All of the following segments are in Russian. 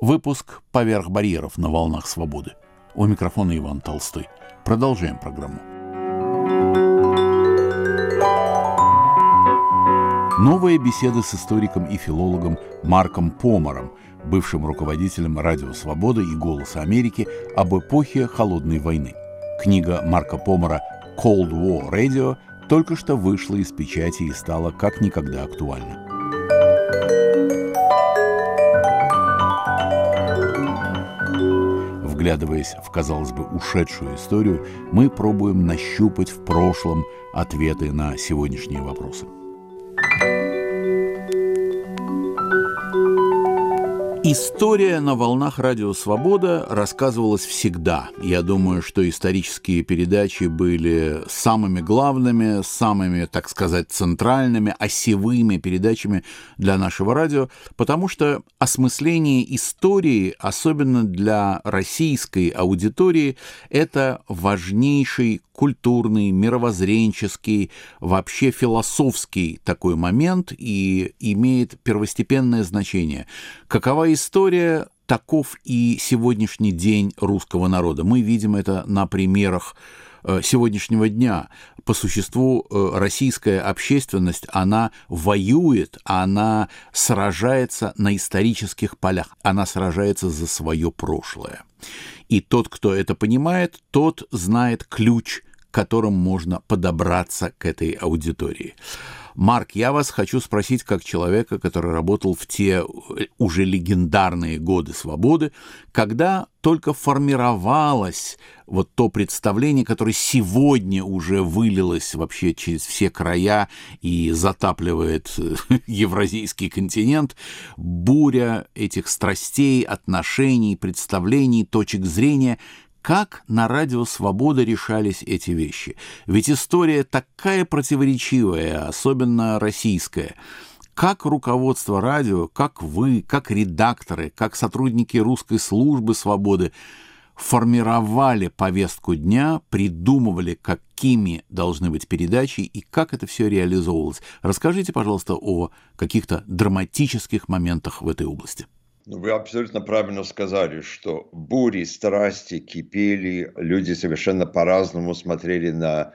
Выпуск «Поверх барьеров на волнах свободы». У микрофона Иван Толстой. Продолжаем программу. Новые беседы с историком и филологом Марком Помором, бывшим руководителем «Радио Свобода» и «Голоса Америки» об эпохе Холодной войны. Книга Марка Помора «Cold War Radio» только что вышла из печати и стала как никогда актуальна. Вглядываясь в, казалось бы, ушедшую историю, мы пробуем нащупать в прошлом ответы на сегодняшние вопросы. История на волнах Радио Свобода рассказывалась всегда. Я думаю, что исторические передачи были самыми главными, самыми, так сказать, центральными, осевыми передачами для нашего радио, потому что осмысление истории, особенно для российской аудитории, это важнейший культурный, мировоззренческий, вообще философский такой момент и имеет первостепенное значение. Какова история, таков и сегодняшний день русского народа. Мы видим это на примерах э, сегодняшнего дня. По существу э, российская общественность, она воюет, она сражается на исторических полях, она сражается за свое прошлое. И тот, кто это понимает, тот знает ключ которым можно подобраться к этой аудитории. Марк, я вас хочу спросить как человека, который работал в те э, уже легендарные годы свободы, когда только формировалось вот то представление, которое сегодня уже вылилось вообще через все края и затапливает э, евразийский континент, буря этих страстей, отношений, представлений, точек зрения, как на радио «Свобода» решались эти вещи? Ведь история такая противоречивая, особенно российская. Как руководство радио, как вы, как редакторы, как сотрудники русской службы «Свободы» формировали повестку дня, придумывали, какими должны быть передачи и как это все реализовывалось. Расскажите, пожалуйста, о каких-то драматических моментах в этой области. Ну, вы абсолютно правильно сказали, что бури, страсти кипели, люди совершенно по-разному смотрели на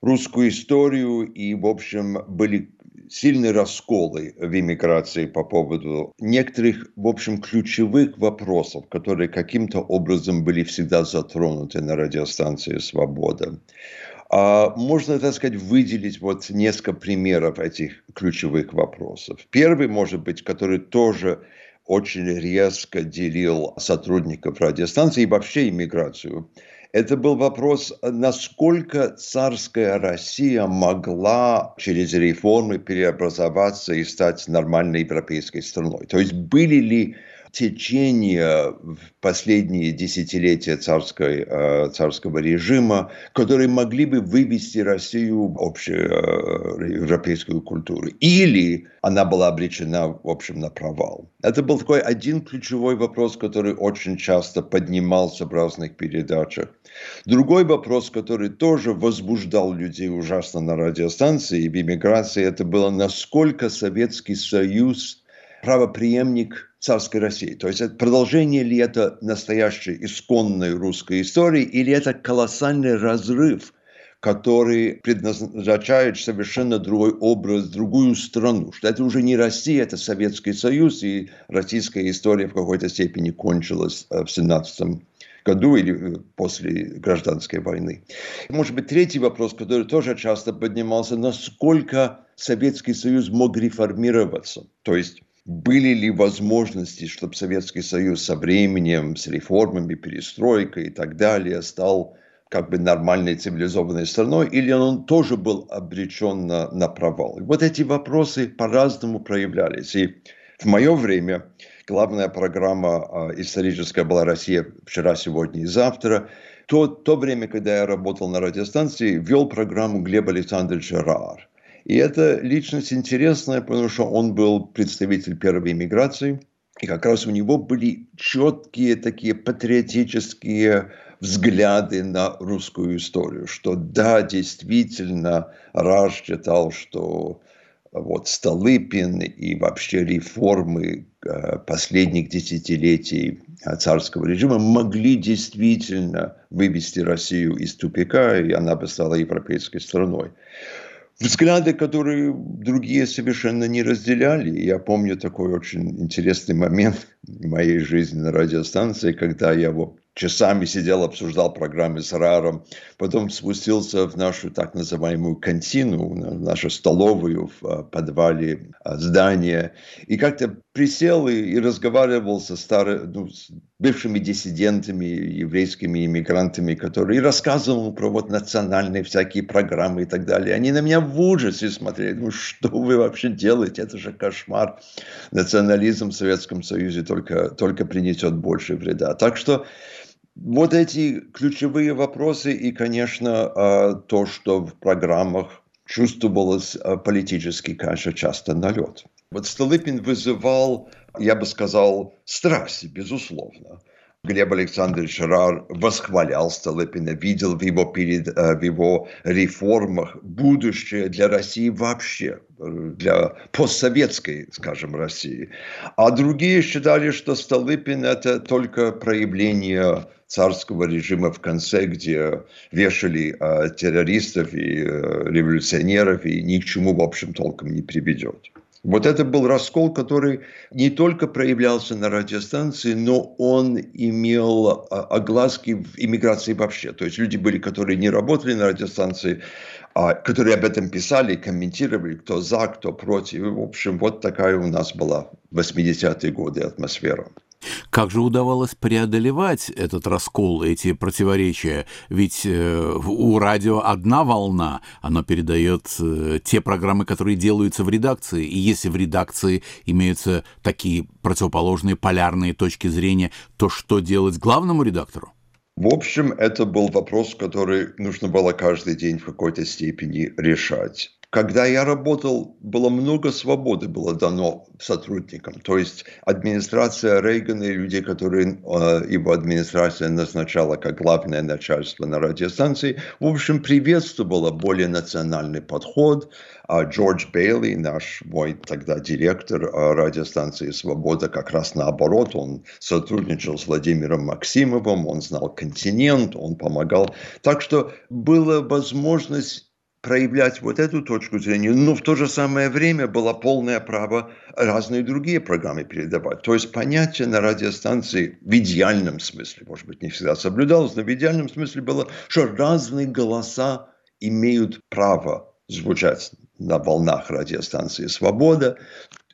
русскую историю, и, в общем, были сильные расколы в иммиграции по поводу некоторых, в общем, ключевых вопросов, которые каким-то образом были всегда затронуты на радиостанции «Свобода». А можно, так сказать, выделить вот несколько примеров этих ключевых вопросов. Первый, может быть, который тоже очень резко делил сотрудников радиостанции и вообще иммиграцию. Это был вопрос, насколько царская Россия могла через реформы преобразоваться и стать нормальной европейской страной. То есть были ли течения в последние десятилетия царской, э, царского режима, которые могли бы вывести Россию в общую э, европейскую культуру. Или она была обречена, в общем, на провал. Это был такой один ключевой вопрос, который очень часто поднимался в разных передачах. Другой вопрос, который тоже возбуждал людей ужасно на радиостанции и в эмиграции, это было, насколько Советский Союз правоприемник царской России. То есть продолжение ли это настоящей исконной русской истории, или это колоссальный разрыв, который предназначает совершенно другой образ, другую страну. Что это уже не Россия, это Советский Союз, и российская история в какой-то степени кончилась э, в 17 году или э, после гражданской войны. Может быть, третий вопрос, который тоже часто поднимался, насколько Советский Союз мог реформироваться. То есть были ли возможности, чтобы Советский Союз со временем, с реформами, перестройкой и так далее стал как бы нормальной цивилизованной страной, или он тоже был обречен на, на провал. И вот эти вопросы по-разному проявлялись. И в мое время главная программа э, историческая была «Россия вчера, сегодня и завтра». То, то время, когда я работал на радиостанции, вел программу Глеб Александрович Раар. И это личность интересная, потому что он был представитель первой иммиграции, и как раз у него были четкие такие патриотические взгляды на русскую историю, что да, действительно, Раш считал, что вот Столыпин и вообще реформы э, последних десятилетий царского режима могли действительно вывести Россию из тупика, и она бы стала европейской страной взгляды, которые другие совершенно не разделяли. Я помню такой очень интересный момент в моей жизни на радиостанции, когда я его часами сидел, обсуждал программы с Раром, потом спустился в нашу так называемую кантину, нашу столовую в а, подвале а, здания, и как-то присел и, и разговаривал со старыми, ну, с бывшими диссидентами, еврейскими иммигрантами, которые и рассказывал про вот национальные всякие программы и так далее. Они на меня в ужасе смотрели, ну что вы вообще делаете, это же кошмар. Национализм в Советском Союзе только, только принесет больше вреда. Так что вот эти ключевые вопросы и, конечно, а, то, что в программах чувствовалось а, политический, конечно, часто налет. Вот Столыпин вызывал, я бы сказал, страсть, безусловно. Глеб Александрович Рар восхвалял Столыпина, видел в его, перед, а, в его реформах будущее для России вообще, для постсоветской, скажем, России. А другие считали, что Столыпин – это только проявление царского режима в конце, где вешали э, террористов и э, революционеров, и ни к чему, в общем, толком не приведет. Вот это был раскол, который не только проявлялся на радиостанции, но он имел огласки в иммиграции вообще. То есть люди были, которые не работали на радиостанции, а, которые об этом писали, комментировали, кто за, кто против. В общем, вот такая у нас была в 80-е годы атмосфера. Как же удавалось преодолевать этот раскол, эти противоречия? Ведь э, у радио одна волна, она передает э, те программы, которые делаются в редакции. И если в редакции имеются такие противоположные полярные точки зрения, то что делать главному редактору? В общем, это был вопрос, который нужно было каждый день в какой-то степени решать. Когда я работал, было много свободы было дано сотрудникам. То есть администрация Рейгана и люди, которые э, его администрация назначала как главное начальство на радиостанции, в общем, приветствовала более национальный подход. А Джордж Бейли, наш мой тогда директор э, радиостанции «Свобода», как раз наоборот, он сотрудничал с Владимиром Максимовым, он знал континент, он помогал. Так что была возможность проявлять вот эту точку зрения, но в то же самое время было полное право разные другие программы передавать. То есть понятие на радиостанции в идеальном смысле, может быть, не всегда соблюдалось, но в идеальном смысле было, что разные голоса имеют право звучать на волнах радиостанции «Свобода»,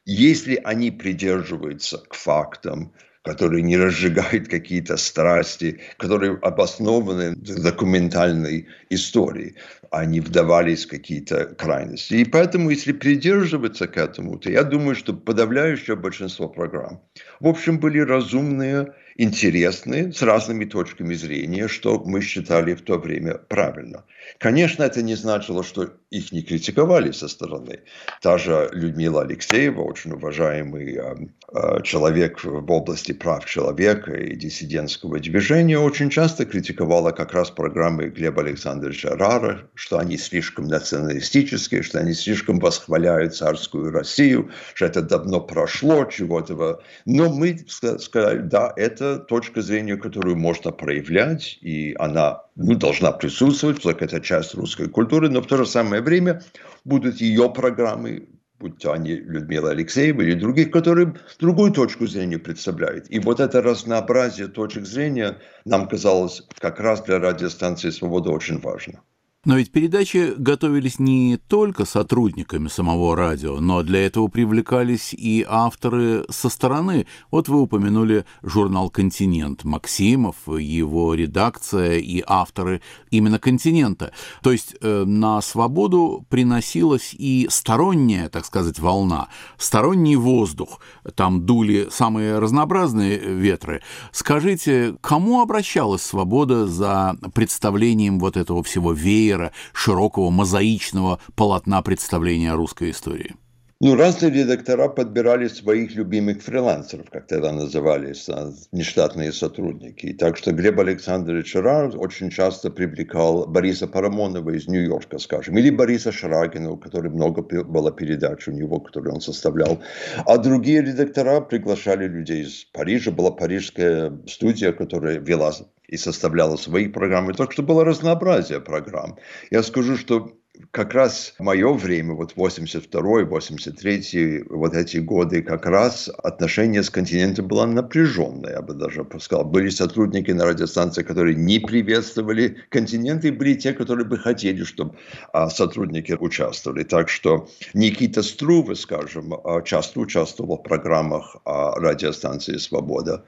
если они придерживаются к фактам, которые не разжигают какие-то страсти, которые обоснованы документальной истории, а не вдавались в какие-то крайности. И поэтому, если придерживаться к этому, то я думаю, что подавляющее большинство программ, в общем, были разумные, интересные, с разными точками зрения, что мы считали в то время правильно. Конечно, это не значило, что их не критиковали со стороны. Та же Людмила Алексеева, очень уважаемый э, э, человек в области прав человека и диссидентского движения, очень часто критиковала как раз программы Глеба Александровича Рара, что они слишком националистические, что они слишком восхваляют царскую Россию, что это давно прошло, чего-то. Но мы сказали, да, это точка зрения, которую можно проявлять, и она ну, должна присутствовать, поскольку это часть русской культуры, но в то же самое время будут ее программы, будь то они Людмила Алексеева или других, которые другую точку зрения представляют. И вот это разнообразие точек зрения нам казалось как раз для радиостанции «Свобода» очень важно. Но ведь передачи готовились не только сотрудниками самого радио, но для этого привлекались и авторы со стороны. Вот вы упомянули журнал «Континент». Максимов, его редакция и авторы именно «Континента». То есть э, на свободу приносилась и сторонняя, так сказать, волна, сторонний воздух. Там дули самые разнообразные ветры. Скажите, кому обращалась свобода за представлением вот этого всего веера, широкого мозаичного полотна представления о русской истории? Ну, разные редактора подбирали своих любимых фрилансеров, как тогда назывались, нештатные сотрудники. Так что Глеб Александрович Рар очень часто привлекал Бориса Парамонова из Нью-Йорка, скажем, или Бориса Шрагина, у которого много было передач у него, которые он составлял. А другие редактора приглашали людей из Парижа. Была парижская студия, которая вела и составляла свои программы. Так что было разнообразие программ. Я скажу, что как раз мое время, вот 82-й, 83-й, вот эти годы, как раз отношение с континентом было напряженное, я бы даже сказал. Были сотрудники на радиостанции, которые не приветствовали континент, и были те, которые бы хотели, чтобы а, сотрудники участвовали. Так что Никита Струве, скажем, а, часто участвовал в программах а, радиостанции «Свобода».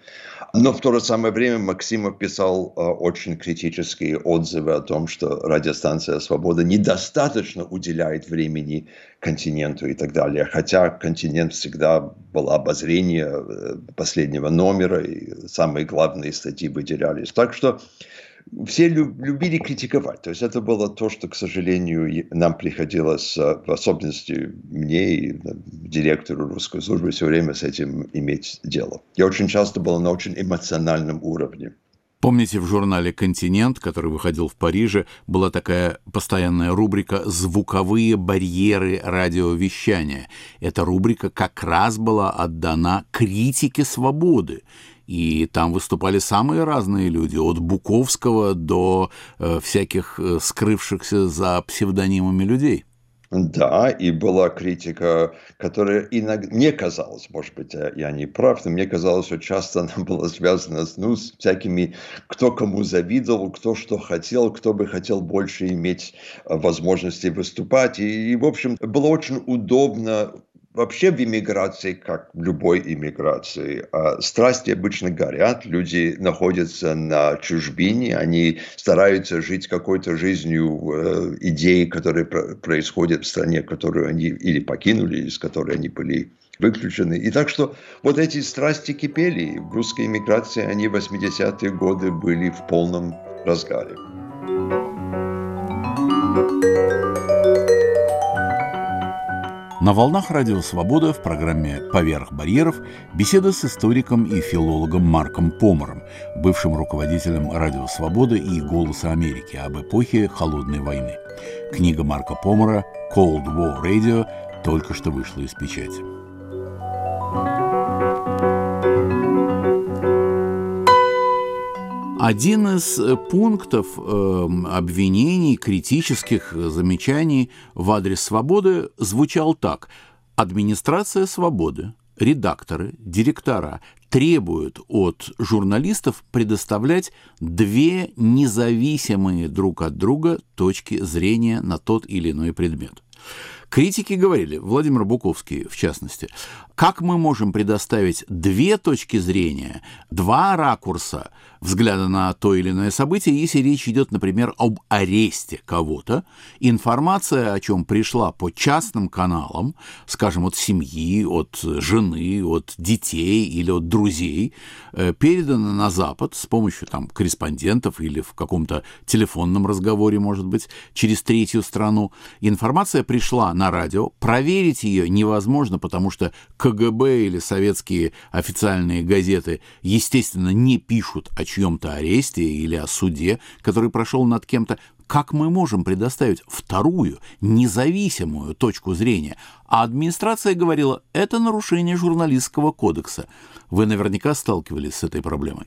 Но в то же самое время Максимов писал очень критические отзывы о том, что радиостанция «Свобода» недостаточно достаточно уделяет времени континенту и так далее. Хотя континент всегда был обозрение э, последнего номера, и самые главные статьи выделялись. Так что все любили критиковать. То есть это было то, что, к сожалению, нам приходилось, э, в особенности мне и э, директору русской службы, все время с этим иметь дело. Я очень часто был на очень эмоциональном уровне. Помните, в журнале «Континент», который выходил в Париже, была такая постоянная рубрика «Звуковые барьеры радиовещания». Эта рубрика как раз была отдана критике свободы. И там выступали самые разные люди, от Буковского до э, всяких э, скрывшихся за псевдонимами людей. Да, и была критика, которая иногда, мне казалось, может быть, я не прав, но мне казалось, что часто она была связана с, ну, с всякими, кто кому завидовал, кто что хотел, кто бы хотел больше иметь э, возможности выступать. И, и в общем, было очень удобно Вообще в иммиграции, как в любой иммиграции, а, страсти обычно горят, люди находятся на чужбине, они стараются жить какой-то жизнью э, идеи, которые происходят в стране, которую они или покинули, из которой они были выключены. И так что вот эти страсти кипели. В русской иммиграции они в 80-е годы были в полном разгаре. На волнах Радио Свобода в программе «Поверх барьеров» беседа с историком и филологом Марком Помором, бывшим руководителем Радио Свобода и «Голоса Америки» об эпохе Холодной войны. Книга Марка Помора «Cold War Radio» только что вышла из печати. Один из э, пунктов э, обвинений, критических замечаний в адрес свободы звучал так. Администрация свободы, редакторы, директора требуют от журналистов предоставлять две независимые друг от друга точки зрения на тот или иной предмет. Критики говорили, Владимир Буковский в частности, как мы можем предоставить две точки зрения, два ракурса взгляда на то или иное событие, если речь идет, например, об аресте кого-то, информация, о чем пришла по частным каналам, скажем, от семьи, от жены, от детей или от друзей, э, передана на Запад с помощью там, корреспондентов или в каком-то телефонном разговоре, может быть, через третью страну. Информация пришла на радио, проверить ее невозможно, потому что КГБ или советские официальные газеты, естественно, не пишут о чьем-то аресте или о суде, который прошел над кем-то, как мы можем предоставить вторую, независимую точку зрения? А администрация говорила, это нарушение журналистского кодекса. Вы наверняка сталкивались с этой проблемой.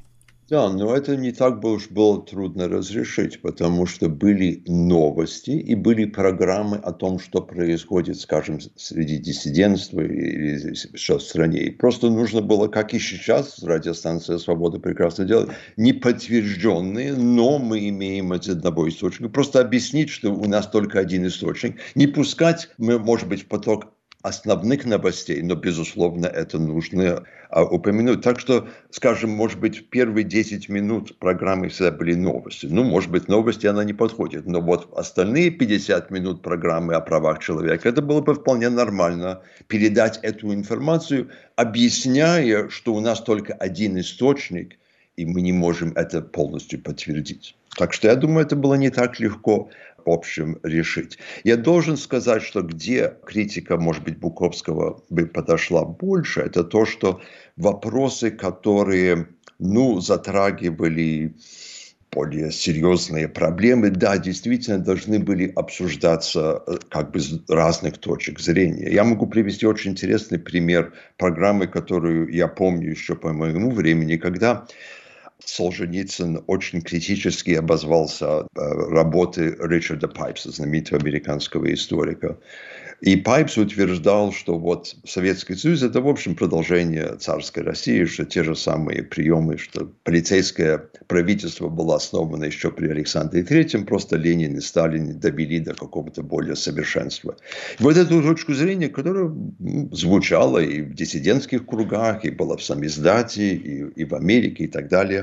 Да, но это не так бы уж было трудно разрешить, потому что были новости и были программы о том, что происходит, скажем, среди диссидентства или что в стране. И просто нужно было, как и сейчас радиостанция «Свобода» прекрасно делает, не подтвержденные, но мы имеем из одного источника. Просто объяснить, что у нас только один источник. Не пускать, может быть, в поток основных новостей, но, безусловно, это нужно а, упомянуть. Так что, скажем, может быть, первые 10 минут программы всегда были новости. Ну, может быть, новости она не подходит, но вот остальные 50 минут программы о правах человека, это было бы вполне нормально передать эту информацию, объясняя, что у нас только один источник, и мы не можем это полностью подтвердить. Так что я думаю, это было не так легко общем, решить. Я должен сказать, что где критика, может быть, Буковского бы подошла больше, это то, что вопросы, которые, ну, затрагивали более серьезные проблемы, да, действительно должны были обсуждаться э, как бы с разных точек зрения. Я могу привести очень интересный пример программы, которую я помню еще по моему времени, когда Солженицын очень критически обозвался э, работы Ричарда Пайпса, знаменитого американского историка. И Пайпс утверждал, что вот Советский Союз – это, в общем, продолжение царской России, что те же самые приемы, что полицейское правительство было основано еще при Александре III, просто Ленин и Сталин довели до какого-то более совершенства. Вот эту точку зрения, которая звучала и в диссидентских кругах, и была в самиздате, и, и в Америке, и так далее –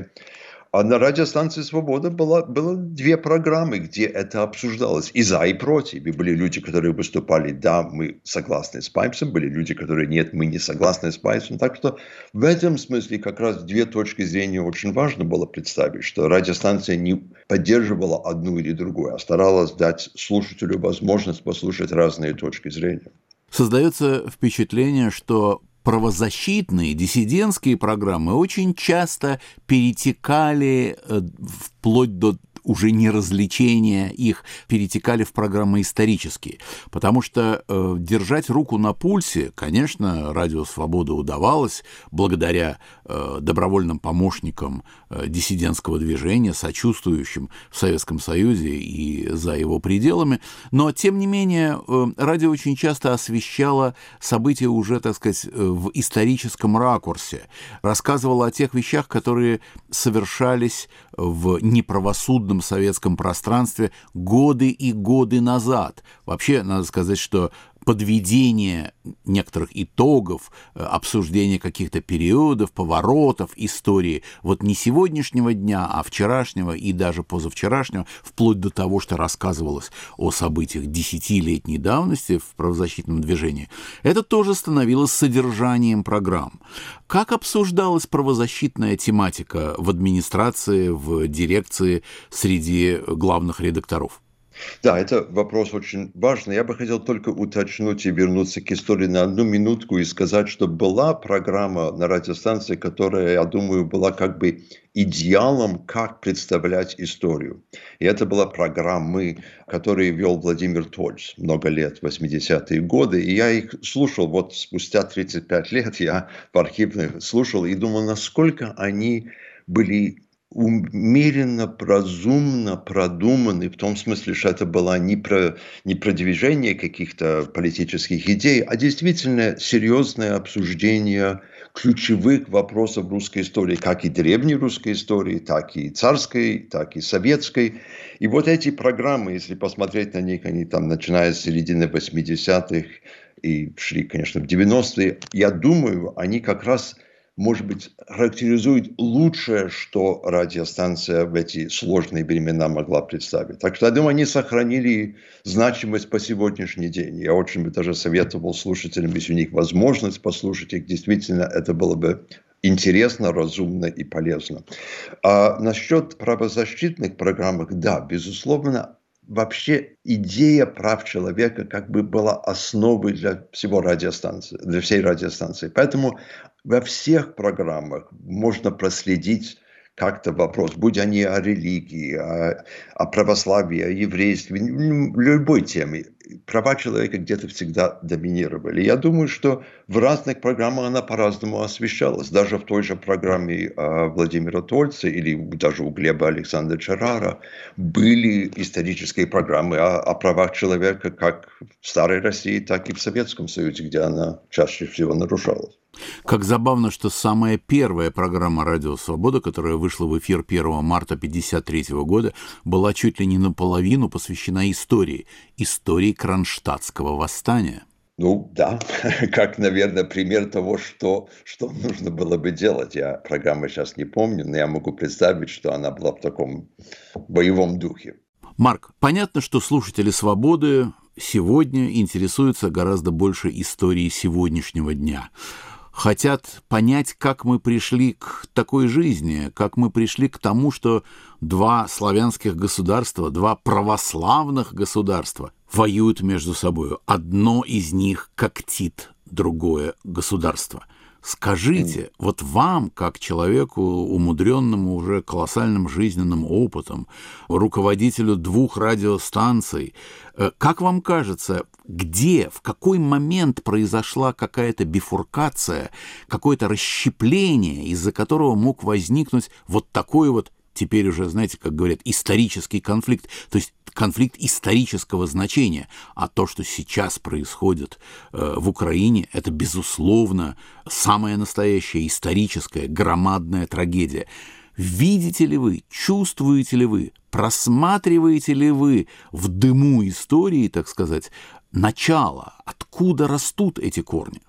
а на радиостанции «Свобода» было, было две программы, где это обсуждалось. И за, и против. И были люди, которые выступали, да, мы согласны с Пайпсом. Были люди, которые, нет, мы не согласны с Пайпсом. Так что в этом смысле как раз две точки зрения очень важно было представить, что радиостанция не поддерживала одну или другую, а старалась дать слушателю возможность послушать разные точки зрения. Создается впечатление, что правозащитные, диссидентские программы очень часто перетекали э, вплоть до уже не развлечения их перетекали в программы исторические. Потому что э, держать руку на пульсе, конечно, радио «Свобода» удавалось благодаря э, добровольным помощникам э, диссидентского движения, сочувствующим в Советском Союзе и за его пределами. Но, тем не менее, э, радио очень часто освещало события уже, так сказать, э, в историческом ракурсе, рассказывало о тех вещах, которые совершались в неправосудном свободном советском пространстве годы и годы назад. Вообще, надо сказать, что подведение некоторых итогов, э, обсуждение каких-то периодов, поворотов истории, вот не сегодняшнего дня, а вчерашнего и даже позавчерашнего, вплоть до того, что рассказывалось о событиях десятилетней давности в правозащитном движении, это тоже становилось содержанием программ. Как обсуждалась правозащитная тематика в администрации, в дирекции среди главных редакторов? Да, это вопрос очень важный. Я бы хотел только уточнить и вернуться к истории на одну минутку и сказать, что была программа на радиостанции, которая, я думаю, была как бы идеалом, как представлять историю. И это была программа, которую вел Владимир Тольц много лет, 80-е годы. И я их слушал, вот спустя 35 лет я в архивных слушал и думал, насколько они были умеренно, разумно продуманный, в том смысле, что это было не про, не про движение каких-то политических идей, а действительно серьезное обсуждение ключевых вопросов русской истории, как и древней русской истории, так и царской, так и советской. И вот эти программы, если посмотреть на них, они там, начиная с середины 80-х и шли, конечно, в 90-е, я думаю, они как раз – может быть, характеризует лучшее, что радиостанция в эти сложные времена могла представить. Так что, я думаю, они сохранили значимость по сегодняшний день. Я очень бы даже советовал слушателям, если у них возможность послушать их, действительно, это было бы интересно, разумно и полезно. А насчет правозащитных программ, да, безусловно, вообще идея прав человека как бы была основой для всего радиостанции, для всей радиостанции. Поэтому во всех программах можно проследить как-то вопрос, будь они о религии, о, о православии, о еврействе, любой теме, права человека где-то всегда доминировали. Я думаю, что в разных программах она по-разному освещалась. Даже в той же программе э, Владимира Тольца или даже у Глеба Александра Чарара были исторические программы о, о правах человека как в Старой России, так и в Советском Союзе, где она чаще всего нарушалась. Как забавно, что самая первая программа «Радио Свобода», которая вышла в эфир 1 марта 1953 года, была чуть ли не наполовину посвящена истории, истории Кронштадтского восстания. Ну да, как, наверное, пример того, что, что нужно было бы делать. Я программы сейчас не помню, но я могу представить, что она была в таком боевом духе. Марк, понятно, что слушатели «Свободы» сегодня интересуются гораздо больше историей сегодняшнего дня. Хотят понять, как мы пришли к такой жизни, как мы пришли к тому, что два славянских государства, два православных государства воюют между собой. Одно из них когтит другое государство. Скажите, вот вам, как человеку, умудренному уже колоссальным жизненным опытом, руководителю двух радиостанций, э, как вам кажется, где, в какой момент произошла какая-то бифуркация, какое-то расщепление, из-за которого мог возникнуть вот такой вот теперь уже, знаете, как говорят, исторический конфликт, то есть конфликт исторического значения. А то, что сейчас происходит э, в Украине, это, безусловно, самая настоящая историческая громадная трагедия. Видите ли вы, чувствуете ли вы, просматриваете ли вы в дыму истории, так сказать, начало, откуда растут эти корни?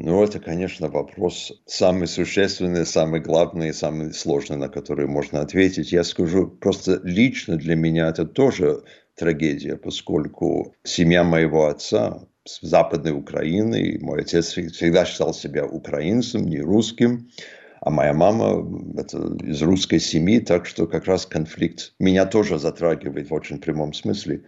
Ну, это, конечно, вопрос самый существенный, самый главный, самый сложный, на который можно ответить. Я скажу, просто лично для меня это тоже трагедия, поскольку семья моего отца с Западной Украины, мой отец всегда считал себя украинцем, не русским, а моя мама это из русской семьи, так что как раз конфликт меня тоже затрагивает в очень прямом смысле.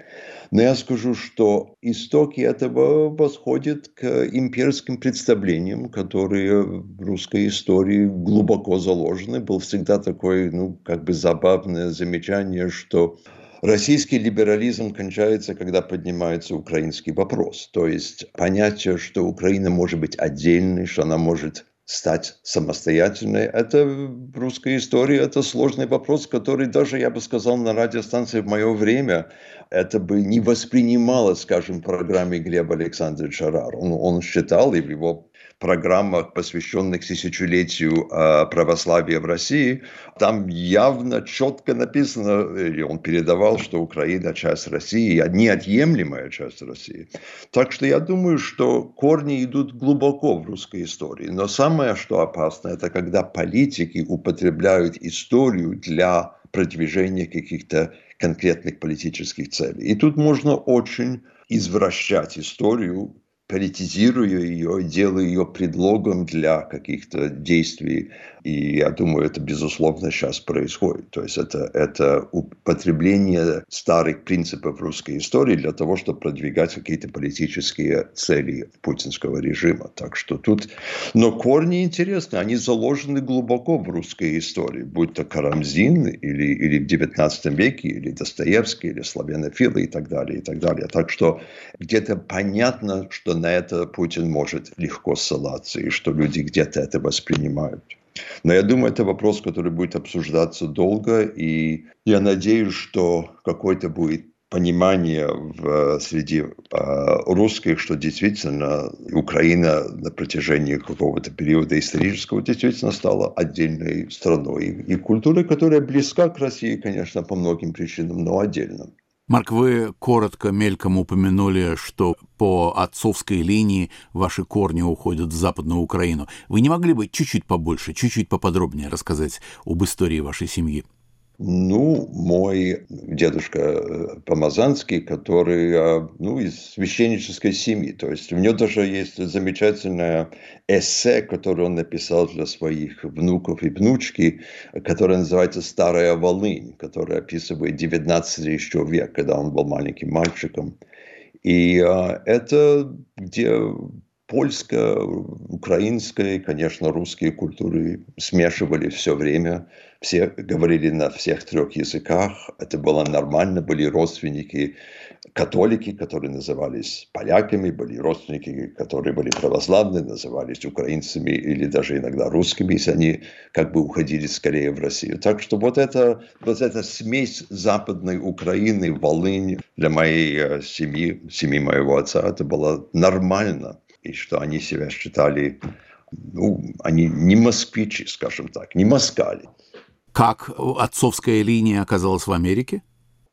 Но я скажу, что истоки этого восходят к имперским представлениям, которые в русской истории глубоко заложены. Был всегда такое, ну, как бы забавное замечание, что Российский либерализм кончается, когда поднимается украинский вопрос. То есть понятие, что Украина может быть отдельной, что она может стать самостоятельной. Это в русской истории это сложный вопрос, который даже, я бы сказал, на радиостанции в мое время это бы не воспринималось, скажем, программе Глеба Александровича Рар. Он, он считал, и в его программах, посвященных тысячелетию э, православия в России, там явно четко написано, или он передавал, что Украина часть России, неотъемлемая часть России. Так что я думаю, что корни идут глубоко в русской истории. Но самое, что опасно, это когда политики употребляют историю для продвижения каких-то конкретных политических целей. И тут можно очень извращать историю политизируя ее, делая ее предлогом для каких-то действий. И я думаю, это, безусловно, сейчас происходит. То есть это, это употребление старых принципов русской истории для того, чтобы продвигать какие-то политические цели путинского режима. Так что тут... Но корни интересны, они заложены глубоко в русской истории, будь то Карамзин или, или в XIX веке, или Достоевский, или славянофилы и так далее, и так далее. Так что где-то понятно, что на это Путин может легко ссылаться, и что люди где-то это воспринимают. Но я думаю, это вопрос, который будет обсуждаться долго, и я надеюсь, что какое-то будет понимание в, среди э, русских, что действительно Украина на протяжении какого-то периода исторического действительно стала отдельной страной. И, и культурой, которая близка к России, конечно, по многим причинам, но отдельно. Марк, вы коротко, мельком упомянули, что по отцовской линии ваши корни уходят в Западную Украину. Вы не могли бы чуть-чуть побольше, чуть-чуть поподробнее рассказать об истории вашей семьи? Ну, мой дедушка э, Помазанский, который э, ну, из священнической семьи. То есть у него даже есть замечательное эссе, которое он написал для своих внуков и внучки, которое называется «Старая Волынь», которое описывает 19 еще век, когда он был маленьким мальчиком. И э, это где польская, украинская и, конечно, русские культуры смешивали все время. Все говорили на всех трех языках. Это было нормально. Были родственники католики, которые назывались поляками, были родственники, которые были православные, назывались украинцами или даже иногда русскими, если они как бы уходили скорее в Россию. Так что вот это, вот эта смесь западной Украины, Волынь для моей э, семьи, семьи моего отца, это было нормально и что они себя считали, ну, они не москвичи, скажем так, не москали. Как отцовская линия оказалась в Америке?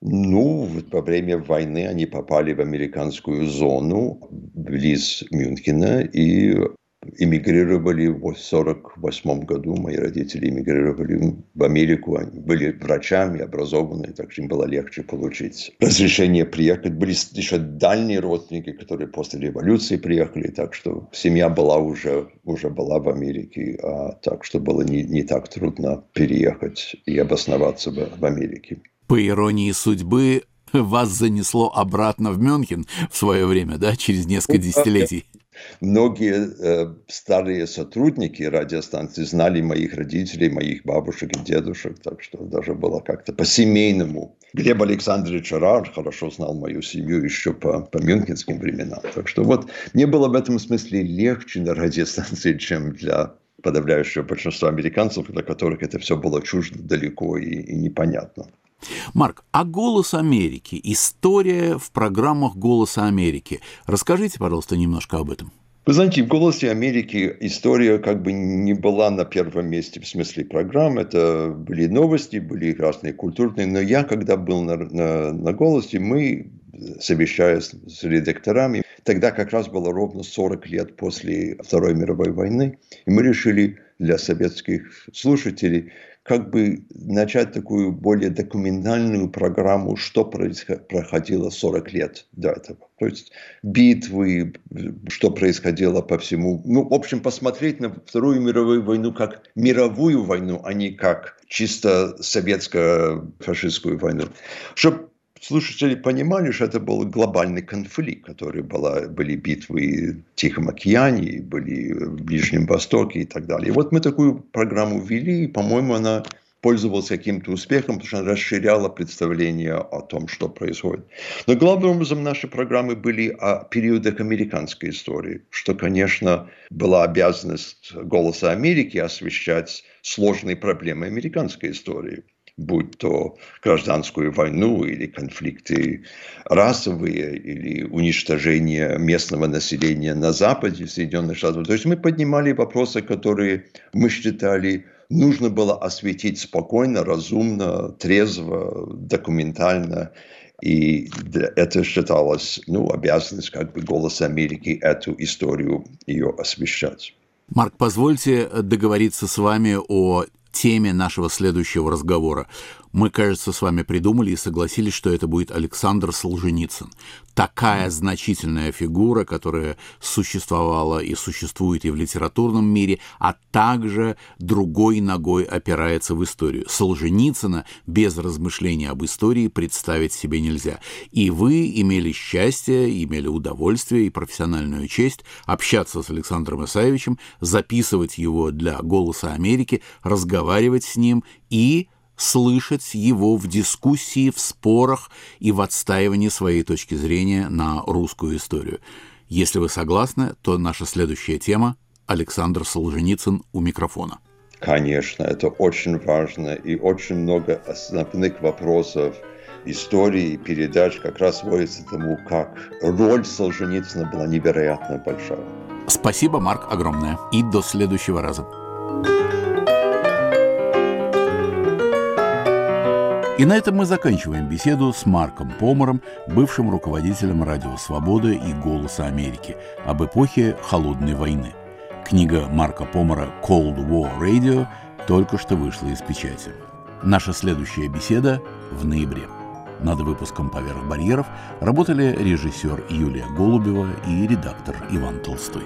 Ну, во время войны они попали в американскую зону близ Мюнхена, и эмигрировали в 1948 году. Мои родители эмигрировали в Америку. Они были врачами, образованные, так что им было легче получить разрешение приехать. Были еще дальние родственники, которые после революции приехали, так что семья была уже, уже была в Америке, а так что было не, не так трудно переехать и обосноваться в, в Америке. По иронии судьбы, вас занесло обратно в Мюнхен в свое время, да, через несколько ну, десятилетий? Многие э, старые сотрудники радиостанции знали моих родителей, моих бабушек и дедушек, так что даже было как-то по-семейному. Глеб Александрович Рар хорошо знал мою семью еще по, по мюнхенским временам. Так что вот мне было в этом смысле легче на радиостанции, чем для подавляющего большинства американцев, для которых это все было чуждо, далеко и, и непонятно. Марк, а «Голос Америки», история в программах «Голоса Америки». Расскажите, пожалуйста, немножко об этом. Вы знаете, в «Голосе Америки» история как бы не была на первом месте в смысле программ. Это были новости, были разные культурные. Но я, когда был на, на, на «Голосе», мы, совещаясь с редакторами, тогда как раз было ровно 40 лет после Второй мировой войны, и мы решили для советских слушателей как бы начать такую более документальную программу, что проходило 40 лет до этого. То есть битвы, что происходило по всему. Ну, в общем, посмотреть на Вторую мировую войну как мировую войну, а не как чисто советско-фашистскую войну. Чтобы слушатели понимали, что это был глобальный конфликт, который была, были битвы в Тихом океане, были в Ближнем Востоке и так далее. И вот мы такую программу ввели, и, по-моему, она пользовалась каким-то успехом, потому что она расширяла представление о том, что происходит. Но главным образом наши программы были о периодах американской истории, что, конечно, была обязанность «Голоса Америки» освещать сложные проблемы американской истории – будь то гражданскую войну или конфликты расовые, или уничтожение местного населения на западе Соединенных Штатов. То есть мы поднимали вопросы, которые мы считали нужно было осветить спокойно, разумно, трезво, документально. И это считалось ну, обязанность как бы «Голоса Америки» эту историю ее освещать. Марк, позвольте договориться с вами о теме нашего следующего разговора. Мы, кажется, с вами придумали и согласились, что это будет Александр Солженицын. Такая значительная фигура, которая существовала и существует и в литературном мире, а также другой ногой опирается в историю. Солженицына без размышления об истории представить себе нельзя. И вы имели счастье, имели удовольствие и профессиональную честь общаться с Александром Исаевичем, записывать его для «Голоса Америки», разговаривать с ним и слышать его в дискуссии, в спорах и в отстаивании своей точки зрения на русскую историю. Если вы согласны, то наша следующая тема – Александр Солженицын у микрофона. Конечно, это очень важно и очень много основных вопросов истории и передач как раз сводится тому, как роль Солженицына была невероятно большая. Спасибо, Марк, огромное. И до следующего раза. И на этом мы заканчиваем беседу с Марком Помором, бывшим руководителем Радио Свобода и Голоса Америки, об эпохе Холодной войны. Книга Марка Помора «Cold War Radio» только что вышла из печати. Наша следующая беседа в ноябре. Над выпуском «Поверх барьеров» работали режиссер Юлия Голубева и редактор Иван Толстой.